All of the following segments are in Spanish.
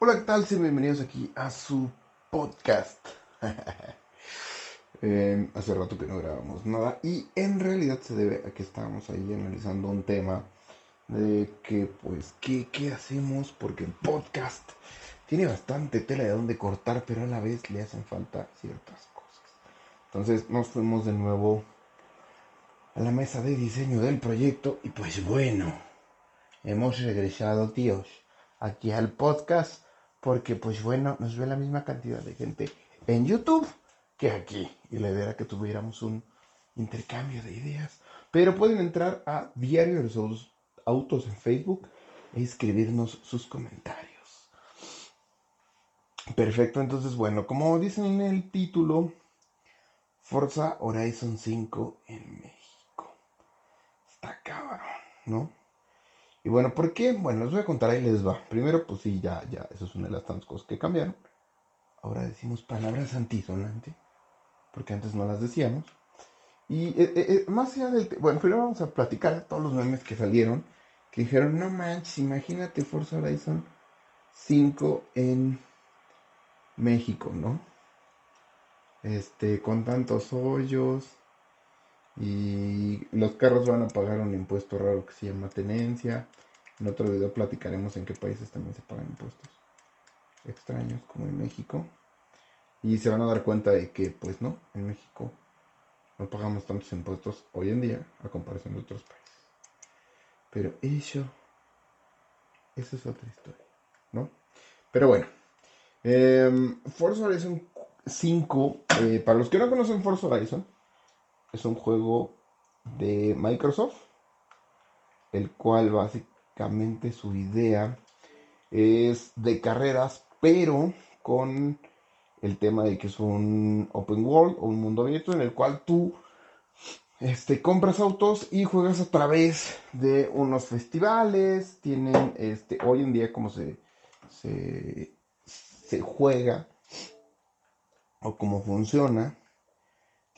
Hola, ¿qué tal? Sean bienvenidos aquí a su podcast. Eh, hace rato que no grabamos nada y en realidad se debe a que estábamos ahí analizando un tema de que pues ¿qué, qué hacemos porque el podcast tiene bastante tela de donde cortar pero a la vez le hacen falta ciertas cosas. Entonces nos fuimos de nuevo a la mesa de diseño del proyecto y pues bueno, hemos regresado tíos aquí al podcast porque pues bueno, nos ve la misma cantidad de gente en YouTube que aquí. Y la idea era que tuviéramos un intercambio de ideas. Pero pueden entrar a Diario de los Autos en Facebook e escribirnos sus comentarios. Perfecto, entonces bueno, como dicen en el título, Forza Horizon 5 en México. Está cabrón, ¿no? Y bueno, ¿por qué? Bueno, les voy a contar, ahí les va. Primero, pues sí, ya, ya, eso es una de las tantas cosas que cambiaron. Ahora decimos palabras antisonantes, porque antes no las decíamos. Y eh, eh, eh, más allá del... Bueno, primero vamos a platicar todos los memes que salieron, que dijeron, no manches, imagínate Forza Horizon 5 en México, ¿no? Este, con tantos hoyos, y los carros van a pagar un impuesto raro que se llama tenencia. En otro video platicaremos en qué países también se pagan impuestos extraños, como en México. Y se van a dar cuenta de que, pues no, en México no pagamos tantos impuestos hoy en día a comparación de otros países. Pero eso, eso es otra historia, ¿no? Pero bueno, eh, Forza Horizon 5, eh, para los que no conocen Forza Horizon, es un juego de Microsoft, el cual básicamente su idea es de carreras, pero con el tema de que es un open world o un mundo abierto en el cual tú este, compras autos y juegas a través de unos festivales. Tienen este, hoy en día como se, se, se juega o cómo funciona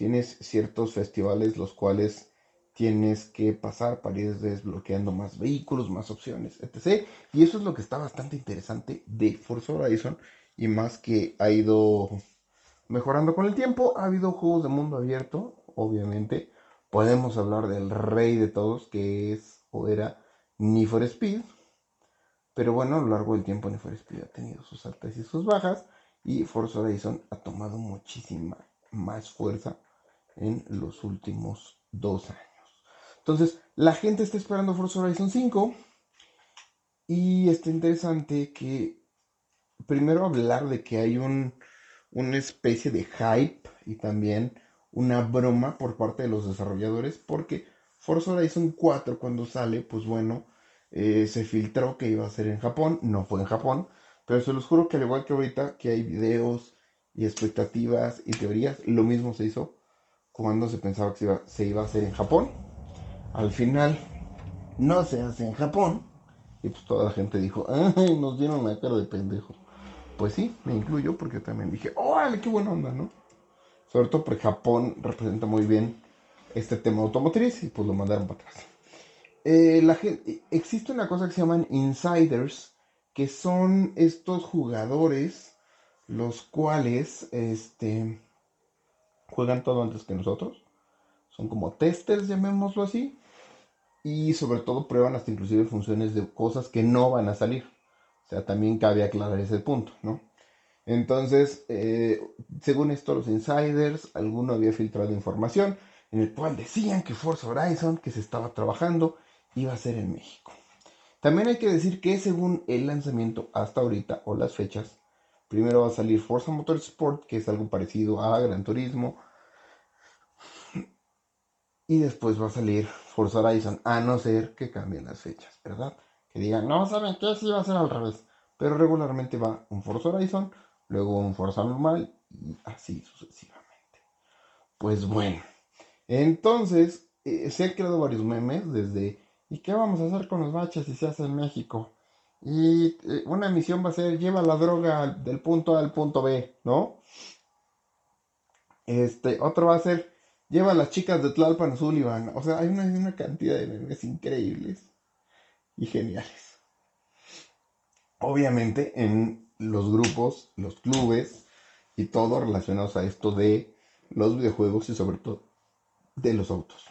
tienes ciertos festivales los cuales tienes que pasar para ir desbloqueando más vehículos, más opciones, etc. Y eso es lo que está bastante interesante de Forza Horizon y más que ha ido mejorando con el tiempo. Ha habido juegos de mundo abierto, obviamente. Podemos hablar del rey de todos, que es o era Need for Speed. Pero bueno, a lo largo del tiempo Need for Speed ha tenido sus altas y sus bajas. Y Forza Horizon ha tomado muchísima más fuerza en los últimos dos años. Entonces, la gente está esperando Forza Horizon 5 y está interesante que primero hablar de que hay un, una especie de hype y también una broma por parte de los desarrolladores porque Forza Horizon 4 cuando sale, pues bueno, eh, se filtró que iba a ser en Japón, no fue en Japón, pero se los juro que al igual que ahorita que hay videos y expectativas y teorías, lo mismo se hizo cuando se pensaba que se iba, a hacer en Japón. Al final no se hace en Japón. Y pues toda la gente dijo, nos dieron la cara de pendejo. Pues sí, me incluyo porque también dije, órale, qué buena onda, ¿no? Sobre todo porque Japón representa muy bien este tema automotriz y pues lo mandaron para atrás. Eh, la gente, existe una cosa que se llaman insiders, que son estos jugadores los cuales, este, juegan todo antes que nosotros. Son como testers, llamémoslo así. Y sobre todo prueban hasta inclusive funciones de cosas que no van a salir. O sea, también cabe aclarar ese punto, ¿no? Entonces, eh, según esto, los insiders, alguno había filtrado información en el cual decían que Forza Horizon, que se estaba trabajando, iba a ser en México. También hay que decir que según el lanzamiento hasta ahorita o las fechas, Primero va a salir Forza Motorsport, que es algo parecido a Gran Turismo. Y después va a salir Forza Horizon, a no ser que cambien las fechas, ¿verdad? Que digan, no, ¿saben qué? Sí va a ser al revés. Pero regularmente va un Forza Horizon, luego un Forza normal y así sucesivamente. Pues bueno, entonces eh, se han creado varios memes desde ¿y qué vamos a hacer con los baches si se hace en México? Y eh, una misión va a ser lleva la droga del punto A al punto B, ¿no? Este, otro va a ser lleva a las chicas de Tlalpan Sullivan. O sea, hay una, una cantidad de memes increíbles y geniales. Obviamente, en los grupos, los clubes y todo relacionados a esto de los videojuegos y sobre todo de los autos.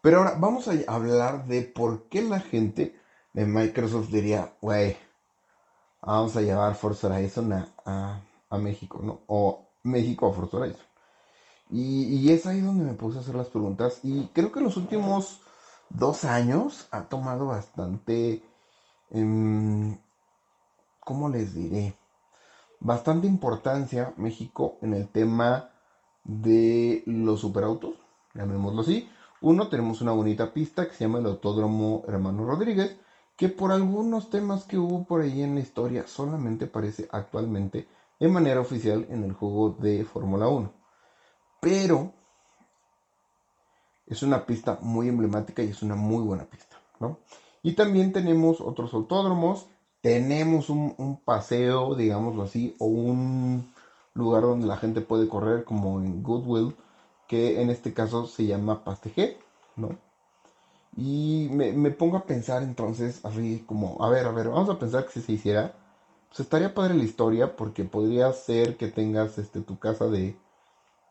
Pero ahora vamos a hablar de por qué la gente de Microsoft diría, wey, vamos a llevar Forza Horizon a, México, ¿no? O México a Forza Horizon. Y, es ahí donde me puse a hacer las preguntas. Y creo que en los últimos dos años ha tomado bastante, em, ¿cómo les diré? Bastante importancia México en el tema de los superautos, llamémoslo así. Uno, tenemos una bonita pista que se llama el Autódromo Hermano Rodríguez, que por algunos temas que hubo por ahí en la historia solamente aparece actualmente de manera oficial en el juego de Fórmula 1. Pero es una pista muy emblemática y es una muy buena pista, ¿no? Y también tenemos otros autódromos, tenemos un, paseo, digámoslo así, o un lugar donde la gente puede correr como en Goodwill, que en este caso se llama Pasteje, ¿no? Y me, pongo a pensar entonces, así como, a ver, a ver, vamos a pensar que si se hiciera, pues estaría padre la historia, porque podría ser que tengas este, tu casa de,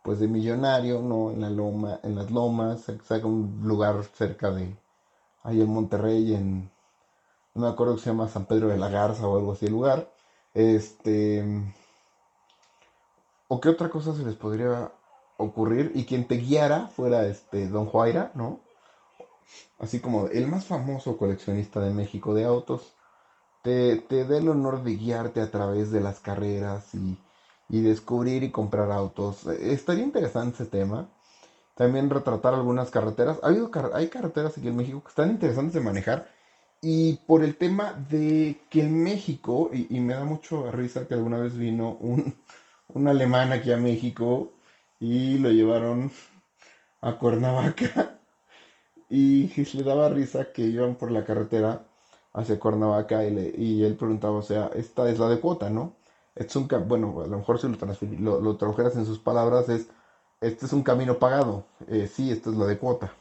pues de millonario, ¿no? En la loma, en las lomas, sea un lugar cerca de, ahí en Monterrey, en, no me acuerdo que se llama San Pedro de la Garza o algo así el lugar, este, o qué otra cosa se les podría ocurrir, y quien te guiara fuera este Don Juaira, ¿no? Así como el más famoso coleccionista de México de autos, te, te dé el honor de guiarte a través de las carreras y, descubrir y comprar autos. Estaría interesante ese tema. También retratar algunas carreteras. Ha habido, hay carreteras aquí en México que están interesantes de manejar. Y por el tema de que en México, y, me da mucho risa que alguna vez vino un, un alemán aquí a México y lo llevaron a Cuernavaca y le daba risa que iban por la carretera hacia Cuernavaca y, y él preguntaba, o sea, esta es la de cuota, ¿no? Es un, bueno, a lo mejor si lo, lo, tradujeras en sus palabras es, este es un camino pagado, eh, sí, esta es la de cuota.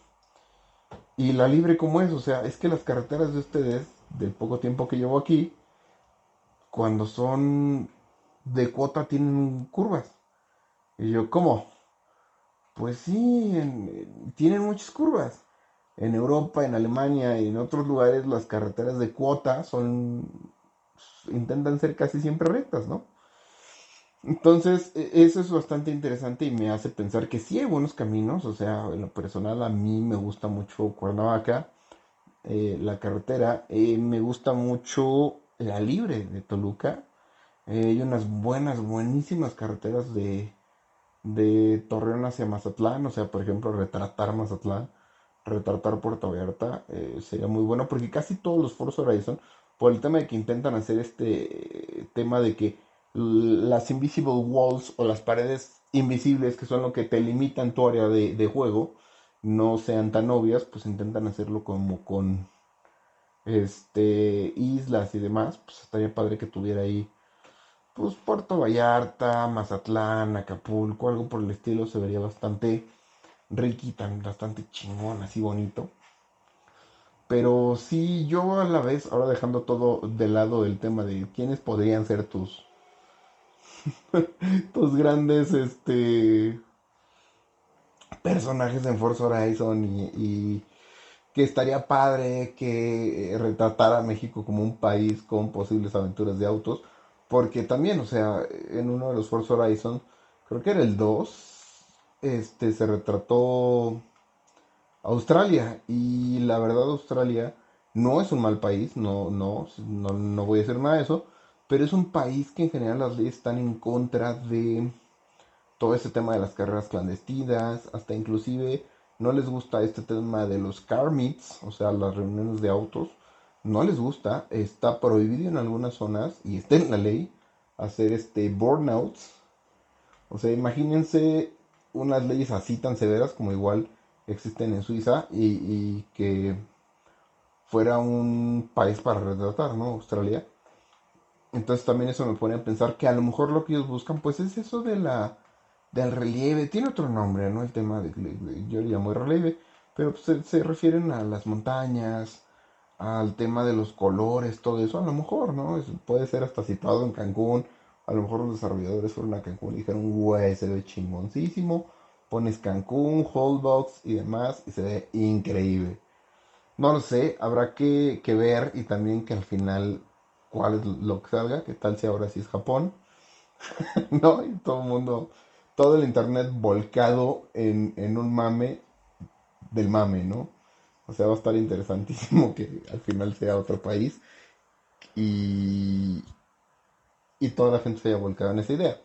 Y la libre como es, o sea, es que las carreteras de ustedes, del poco tiempo que llevo aquí, cuando son de cuota tienen curvas. Y yo, ¿cómo? Pues sí, tienen muchas curvas. En Europa, en Alemania y en otros lugares las carreteras de cuota son intentan ser casi siempre rectas, ¿no? Entonces, e, eso es bastante interesante y me hace pensar que sí hay buenos caminos, o sea, en lo personal a mí me gusta mucho Cuernavaca, eh, la carretera, eh, me gusta mucho la libre de Toluca, eh, hay unas buenas, buenísimas carreteras de, de Torreón hacia Mazatlán, o sea, por ejemplo, retratar Mazatlán, retratar Puerto Vallarta, eh, sería muy bueno, porque casi todos los Forza Horizon, por el tema de que intentan hacer este tema de que las invisible walls o las paredes invisibles, que son lo que te limitan tu área de, de juego, no sean tan obvias, pues intentan hacerlo como con este islas y demás, pues estaría padre que tuviera ahí pues Puerto Vallarta, Mazatlán, Acapulco, algo por el estilo, se vería bastante riquita, bastante chingón, así bonito. Pero sí, yo a la vez, ahora dejando todo de lado el tema de quiénes podrían ser tus tus grandes este personajes en Forza Horizon y, y que estaría padre que retratara a México como un país con posibles aventuras de autos porque también, o sea, en uno de los Forza Horizon, creo que era el 2, este, se retrató Australia. Y la verdad, Australia no es un mal país, no, no, no, no voy a decir nada de eso, pero es un país que en general las leyes están en contra de todo ese tema de las carreras clandestinas, hasta inclusive no les gusta este tema de los car meets, o sea, las reuniones de autos no les gusta, está prohibido en algunas zonas y está en la ley hacer este burnouts. O sea, imagínense unas leyes así tan severas como igual existen en Suiza y, que fuera un país para retratar, ¿no? Australia. Entonces también eso me pone a pensar que a lo mejor lo que ellos buscan pues es eso de la del relieve, tiene otro nombre, ¿no? El tema de, yo le llamo relieve, pero pues, se refieren a las montañas, al tema de los colores, todo eso, a lo mejor, ¿no? puede ser hasta situado en Cancún. A lo mejor los desarrolladores fueron a Cancún y dijeron, güey, se ve chingoncísimo. Pones Cancún, Holdbox y demás y se ve increíble. No lo sé, habrá que, ver y también que al final cuál es lo que salga, qué tal si ahora sí es Japón. ¿No? Y todo el mundo, todo el internet volcado en, en un mame del mame, ¿no? O sea, va a estar interesantísimo que al final sea otro país y, y toda la gente se haya volcado en esa idea.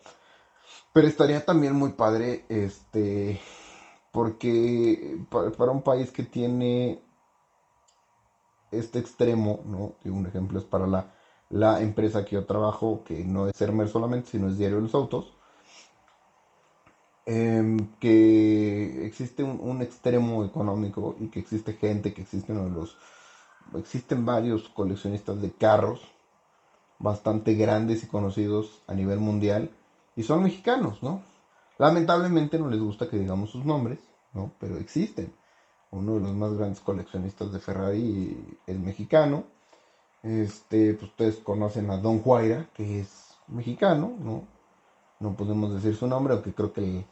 Pero estaría también muy padre, este, porque para, un país que tiene este extremo, ¿no? un ejemplo es para la, la empresa que yo trabajo, que no es Hermer solamente, sino es Diario de los Autos, Em, que existe un, extremo económico y que existe gente, que existen los existen varios coleccionistas de carros bastante grandes y conocidos a nivel mundial y son mexicanos, ¿no? Lamentablemente no les gusta que digamos sus nombres, ¿no? Pero existen. Uno de los más grandes coleccionistas de Ferrari es mexicano. Este, pues ustedes conocen a Don Juaira, que es mexicano, ¿no? no podemos decir su nombre, aunque creo que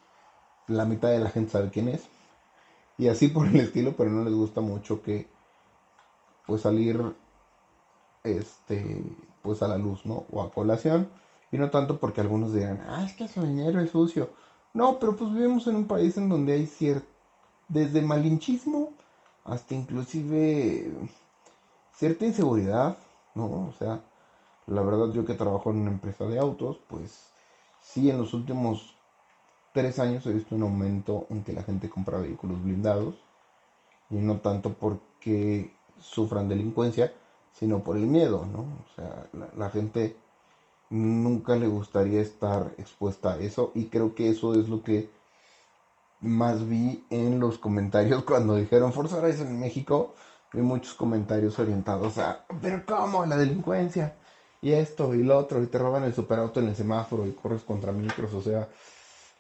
la mitad de la gente sabe quién es. Y así por el estilo, pero no les gusta mucho que pues salir este pues a la luz, ¿no? O a colación. Y no tanto porque algunos dirán, ah, es que su dinero es sucio. No, pero pues vivimos en un país en donde hay cierto, desde malinchismo hasta inclusive cierta inseguridad, ¿no? O sea, la verdad yo que trabajo en una empresa de autos, pues sí, en los últimos tres años he visto un aumento en que la gente compra vehículos blindados y no tanto porque sufran delincuencia, sino por el miedo, ¿no? O sea, la, gente nunca le gustaría estar expuesta a eso y creo que eso es lo que más vi en los comentarios cuando dijeron Forza Horizon en México, vi muchos comentarios orientados a, pero ¿cómo? La delincuencia y esto y lo otro, y te roban el superauto en el semáforo y corres contra micros, o sea,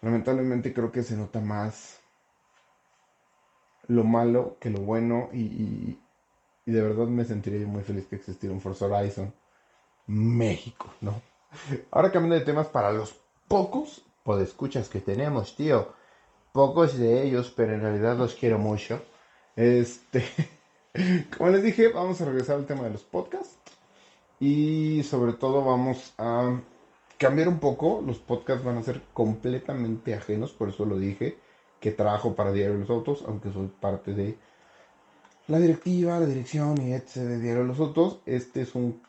lamentablemente creo que se nota más lo malo que lo bueno y, y, de verdad me sentiría muy feliz que existiera un Forza Horizon México, ¿no? Ahora cambiando de temas para los pocos podescuchas que tenemos, tío. Pocos de ellos, pero en realidad los quiero mucho. Este, como les dije, vamos a regresar al tema de los podcasts. Y sobre todo vamos a cambiar un poco. Los podcasts van a ser completamente ajenos, por eso lo dije, que trabajo para Diario de los Autos, aunque soy parte de la directiva, la dirección y etc. de Diario de los Autos. Este es un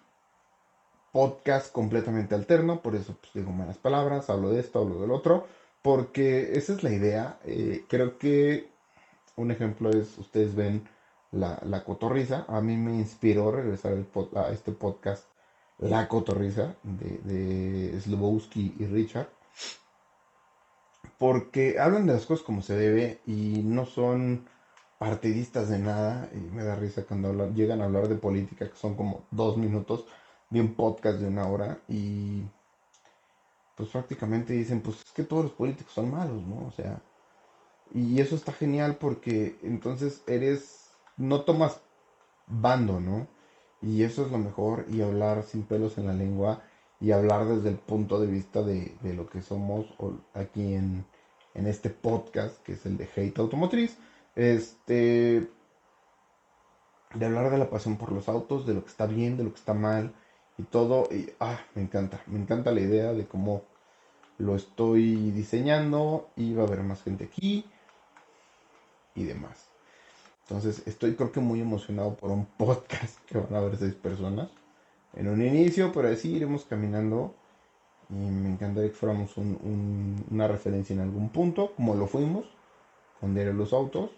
podcast completamente alterno, por eso pues, digo malas palabras, hablo de esto, hablo del otro, porque esa es la idea. Eh, creo que un ejemplo es, ustedes ven la, la cotorriza. A mí me inspiró regresar a este podcast La cotorriza de, de Slobowski y Richard. Porque hablan de las cosas como se debe y no son partidistas de nada. Y me da risa cuando llegan a hablar de política, que son como dos minutos de un podcast de una hora. Y pues prácticamente dicen, pues es que todos los políticos son malos, ¿no? O sea, y eso está genial porque entonces eres no tomas bando, ¿no? Y eso es lo mejor, y hablar sin pelos en la lengua, y hablar desde el punto de vista de, lo que somos aquí en, este podcast, que es el de Hate Automotriz, este, de hablar de la pasión por los autos, de lo que está bien, de lo que está mal, y todo, y ah, me encanta, me encanta la idea de cómo lo estoy diseñando, y va a haber más gente aquí, y demás. Entonces estoy creo que muy emocionado por un podcast que van a ver seis personas en un inicio, pero así iremos caminando. Y me encantaría que fuéramos una referencia en algún punto, como lo fuimos con Diario los Autos.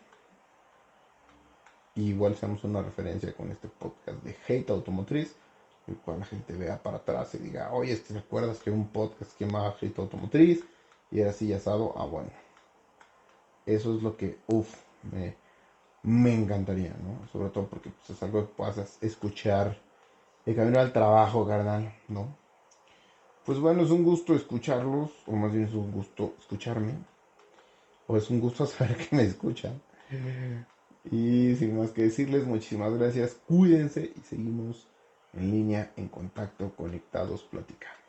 Igual seamos una referencia con este podcast de Hate Automotriz, el cual la gente vea para atrás y diga, oye, ¿te acuerdas que un podcast que llamaba Hate Automotriz? Y era así asado, ah bueno. Eso es lo que, uff, me, me encantaría, ¿no? Sobre todo porque pues, es algo que puedas escuchar el camino al trabajo, carnal, ¿no? Pues bueno, es un gusto escucharlos, o más bien es un gusto escucharme, o es un gusto saber que me escuchan. Y sin más que decirles, muchísimas gracias, cuídense y seguimos en línea, en contacto, conectados, platicando.